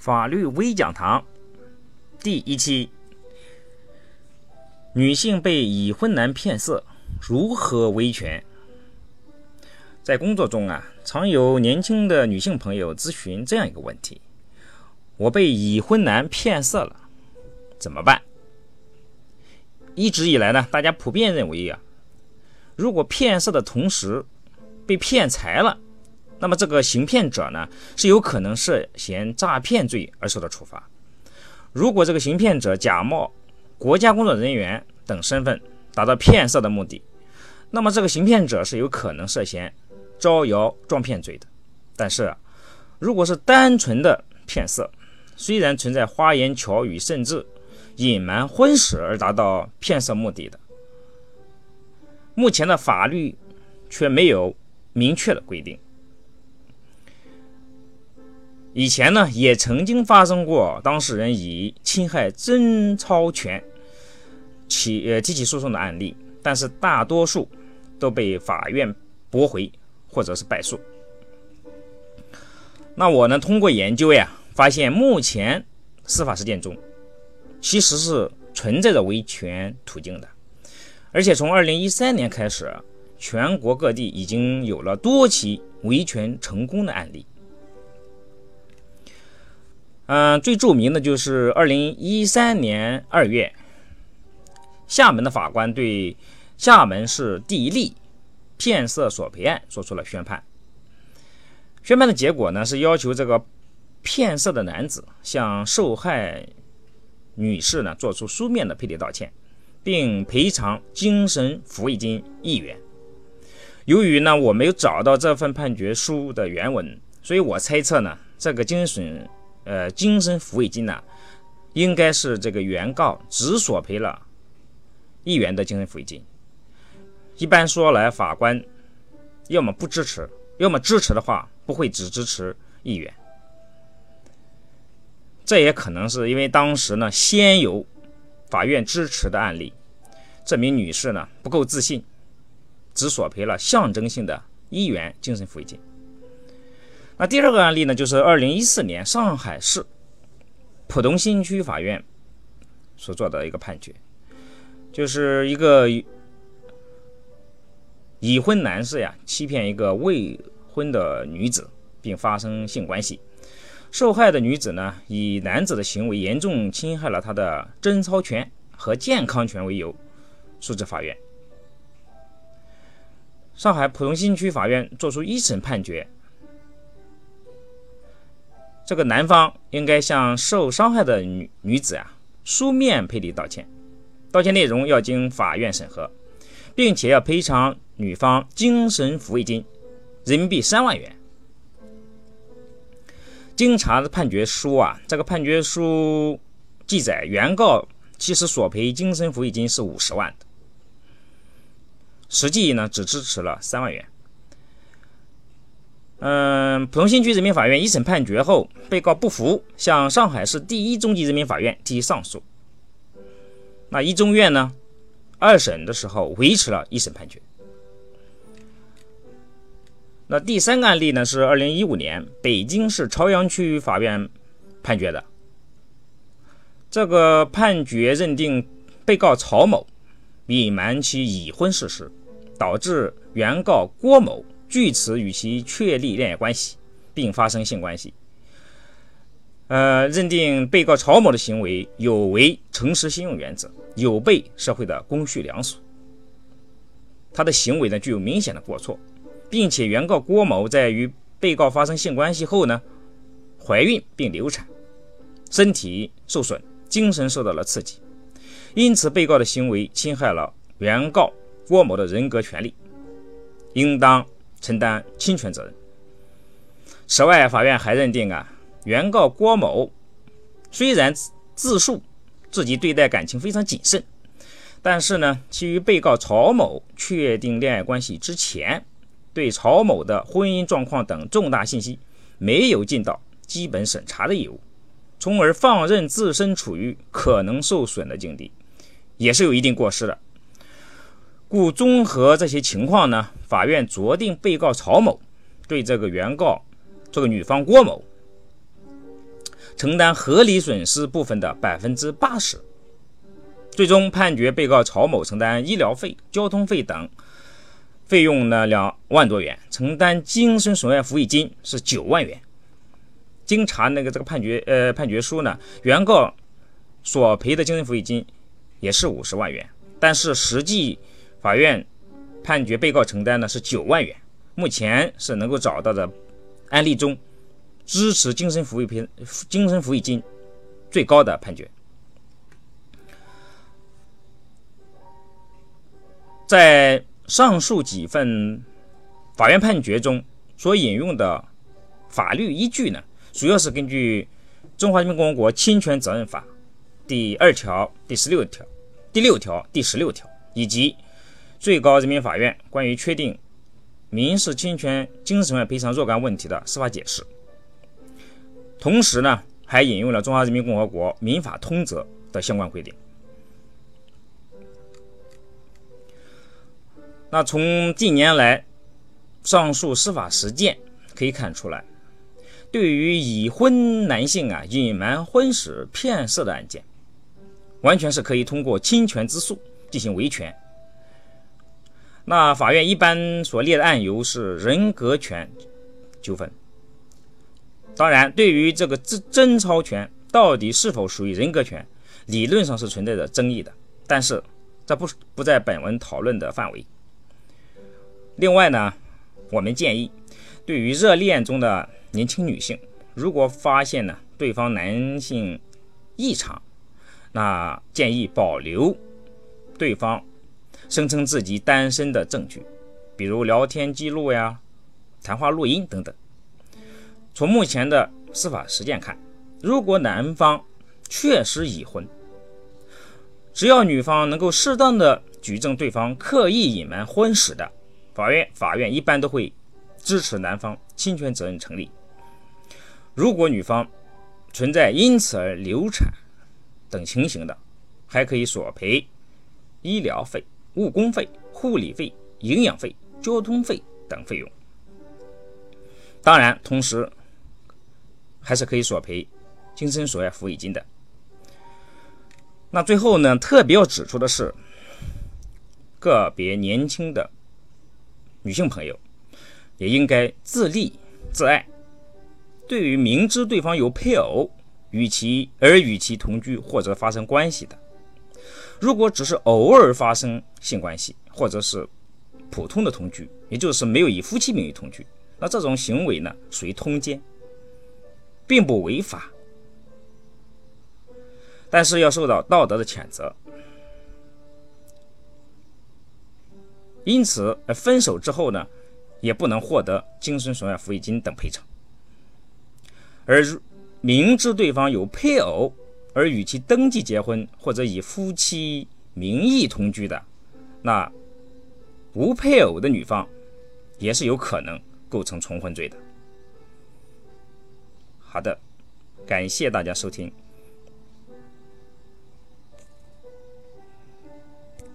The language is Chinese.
法律微讲堂第一期：女性被已婚男骗色，如何维权？在工作中啊，常有年轻的女性朋友咨询这样一个问题：我被已婚男骗色了，怎么办？一直以来呢，大家普遍认为啊，如果骗色的同时被骗财了。那么这个行骗者呢，是有可能涉嫌诈骗罪而受到处罚。如果这个行骗者假冒国家工作人员等身份，达到骗色的目的，那么这个行骗者是有可能涉嫌招摇撞骗罪的。但是，如果是单纯的骗色，虽然存在花言巧语，甚至隐瞒婚史而达到骗色目的的，目前的法律却没有明确的规定。以前呢，也曾经发生过当事人以侵害贞操权起呃提起诉讼的案例，但是大多数都被法院驳回或者是败诉。那我呢，通过研究呀，发现目前司法实践中其实是存在着维权途径的，而且从二零一三年开始，全国各地已经有了多起维权成功的案例。嗯，最著名的就是二零一三年二月，厦门的法官对厦门市第一例骗色索赔案作出了宣判。宣判的结果呢，是要求这个骗色的男子向受害女士呢做出书面的赔礼道歉，并赔偿精神抚慰金一元。由于呢我没有找到这份判决书的原文，所以我猜测呢这个精神。呃，精神抚慰金呢，应该是这个原告只索赔了一元的精神抚慰金。一般说来，法官要么不支持，要么支持的话不会只支持一元。这也可能是因为当时呢，先有法院支持的案例，这名女士呢不够自信，只索赔了象征性的一元精神抚慰金。那第二个案例呢，就是二零一四年上海市浦东新区法院所做的一个判决，就是一个已婚男士呀欺骗一个未婚的女子，并发生性关系，受害的女子呢以男子的行为严重侵害了她的贞操权和健康权为由，诉至法院。上海浦东新区法院作出一审判决。这个男方应该向受伤害的女女子啊书面赔礼道歉，道歉内容要经法院审核，并且要赔偿女方精神抚慰金人民币三万元。经查的判决书啊，这个判决书记载，原告其实索赔精神抚慰金是五十万的，实际呢只支持了三万元。嗯，浦东新区人民法院一审判决后，被告不服，向上海市第一中级人民法院提起上诉。那一中院呢，二审的时候维持了一审判决。那第三个案例呢，是二零一五年北京市朝阳区法院判决的。这个判决认定，被告曹某隐瞒其已婚事实，导致原告郭某。据此与其确立恋爱关系，并发生性关系，呃，认定被告曹某的行为有违诚实信用原则，有悖社会的公序良俗。他的行为呢具有明显的过错，并且原告郭某在与被告发生性关系后呢，怀孕并流产，身体受损，精神受到了刺激，因此被告的行为侵害了原告郭某的人格权利，应当。承担侵权责任。此外，法院还认定啊，原告郭某虽然自述自己对待感情非常谨慎，但是呢，其与被告曹某确定恋爱关系之前，对曹某的婚姻状况等重大信息没有尽到基本审查的义务，从而放任自身处于可能受损的境地，也是有一定过失的。故综合这些情况呢，法院酌定被告曹某对这个原告这个女方郭某承担合理损失部分的百分之八十。最终判决被告曹某承担医疗费、交通费等费用呢两万多元，承担精神损害抚慰金是九万元。经查那个这个判决呃判决书呢，原告索赔的精神抚慰金也是五十万元，但是实际法院判决被告承担的是九万元。目前是能够找到的案例中支持精神抚慰金精神抚慰金最高的判决。在上述几份法院判决中所引用的法律依据呢，主要是根据《中华人民共和国侵权责任法》第二条、第十六条、第六条、第十六条，以及最高人民法院关于确定民事侵权精神损害赔偿若干问题的司法解释。同时呢，还引用了《中华人民共和国民法通则》的相关规定。那从近年来上述司法实践可以看出来，对于已婚男性啊隐瞒婚史骗色的案件，完全是可以通过侵权之诉进行维权。那法院一般所列的案由是人格权纠纷。当然，对于这个真贞操权到底是否属于人格权，理论上是存在着争议的，但是这不不在本文讨论的范围。另外呢，我们建议，对于热恋中的年轻女性，如果发现呢对方男性异常，那建议保留对方声称自己单身的证据，比如聊天记录呀、谈话录音等等。从目前的司法实践看，如果男方确实已婚，只要女方能够适当的举证对方刻意隐瞒婚史的。法院法院一般都会支持男方侵权责任成立。如果女方存在因此而流产等情形的，还可以索赔医疗费、误工费、护理费、营养费、交通费等费用。当然，同时还是可以索赔精神损害抚慰金的。那最后呢，特别要指出的是，个别年轻的。女性朋友也应该自立自爱。对于明知对方有配偶，与其而与其同居或者发生关系的，如果只是偶尔发生性关系，或者是普通的同居，也就是没有以夫妻名义同居，那这种行为呢属于通奸，并不违法，但是要受到道德的谴责。因此，分手之后呢，也不能获得精神损害抚慰金等赔偿。而明知对方有配偶而与其登记结婚或者以夫妻名义同居的，那无配偶的女方也是有可能构成重婚罪的。好的，感谢大家收听。